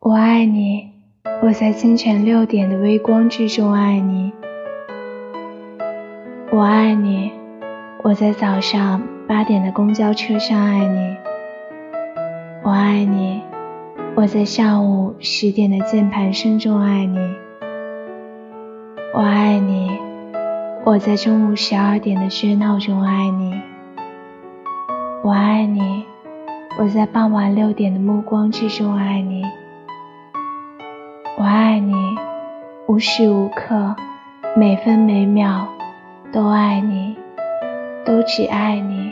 我爱你，我在清晨六点的微光之中爱你。我爱你，我在早上八点的公交车上爱你。我爱你，我在下午十点的键盘声中爱你。我爱你，我在中午十二点的喧闹中爱你。我爱你，我在傍晚六点的目光之中爱你。我爱你，无时无刻，每分每秒都爱你，都只爱你。